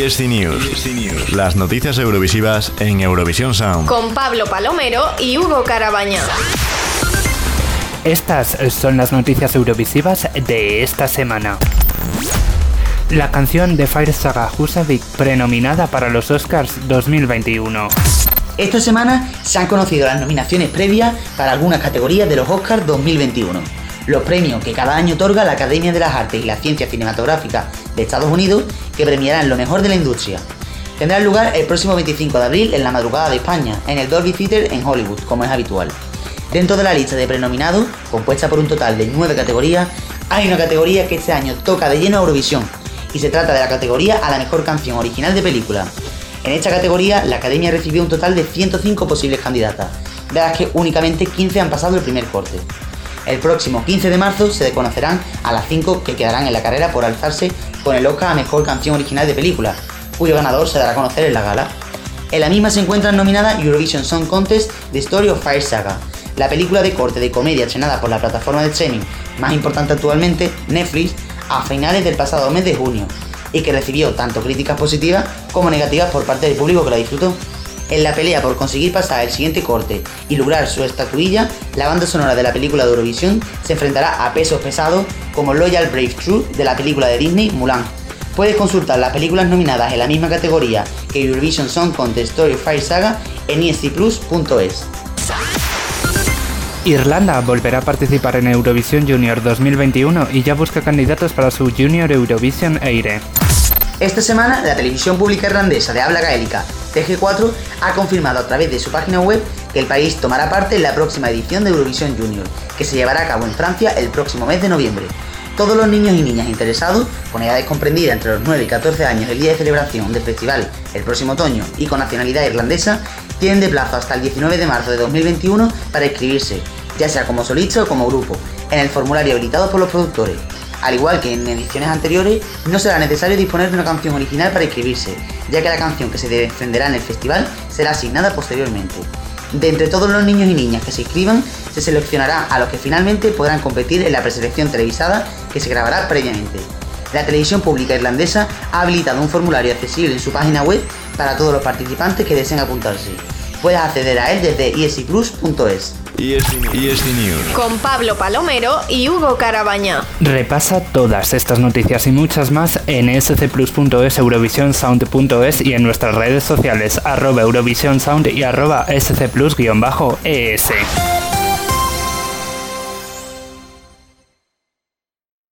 ESC News. Las noticias eurovisivas en Eurovisión Sound. Con Pablo Palomero y Hugo Carabaña. Estas son las noticias eurovisivas de esta semana. La canción de Fire Saga Husavik prenominada para los Oscars 2021. Esta semana se han conocido las nominaciones previas para algunas categorías de los Oscars 2021 los premios que cada año otorga la Academia de las Artes y las Ciencias Cinematográficas de Estados Unidos, que premiarán lo mejor de la industria. Tendrán lugar el próximo 25 de abril en la madrugada de España, en el Dolby Theatre en Hollywood, como es habitual. Dentro de la lista de prenominados, compuesta por un total de 9 categorías, hay una categoría que este año toca de lleno a Eurovisión, y se trata de la categoría a la mejor canción original de película. En esta categoría, la Academia recibió un total de 105 posibles candidatas, de las que únicamente 15 han pasado el primer corte. El próximo 15 de marzo se conocerán a las 5 que quedarán en la carrera por alzarse con el Oscar a Mejor Canción Original de Película, cuyo ganador se dará a conocer en la gala. En la misma se encuentran nominada Eurovision Song Contest The Story of Fire Saga, la película de corte de comedia estrenada por la plataforma de streaming más importante actualmente, Netflix, a finales del pasado mes de junio, y que recibió tanto críticas positivas como negativas por parte del público que la disfrutó. En la pelea por conseguir pasar el siguiente corte y lograr su estatuilla, la banda sonora de la película de Eurovisión se enfrentará a pesos pesados como Loyal Brave True de la película de Disney Mulan. Puedes consultar las películas nominadas en la misma categoría que Eurovision Song Contest Story Fire Saga en escplus.es. Irlanda volverá a participar en Eurovisión Junior 2021 y ya busca candidatos para su Junior Eurovision Aire. Esta semana, la televisión pública irlandesa de habla gaélica, TG4, ha confirmado a través de su página web que el país tomará parte en la próxima edición de Eurovisión Junior, que se llevará a cabo en Francia el próximo mes de noviembre. Todos los niños y niñas interesados, con edades comprendidas entre los 9 y 14 años el día de celebración del festival el próximo otoño y con nacionalidad irlandesa, tienen de plazo hasta el 19 de marzo de 2021 para inscribirse, ya sea como solista o como grupo, en el formulario habilitado por los productores. Al igual que en ediciones anteriores, no será necesario disponer de una canción original para inscribirse, ya que la canción que se defenderá en el festival será asignada posteriormente. De entre todos los niños y niñas que se inscriban, se seleccionará a los que finalmente podrán competir en la preselección televisada que se grabará previamente. La televisión pública irlandesa ha habilitado un formulario accesible en su página web para todos los participantes que deseen apuntarse. Puedes acceder a él desde esicruz.es. ESC News. Con Pablo Palomero y Hugo Carabaña. Repasa todas estas noticias y muchas más en scplus.es, eurovisionsound.es y en nuestras redes sociales arroba eurovisionsound y arroba scplus-es.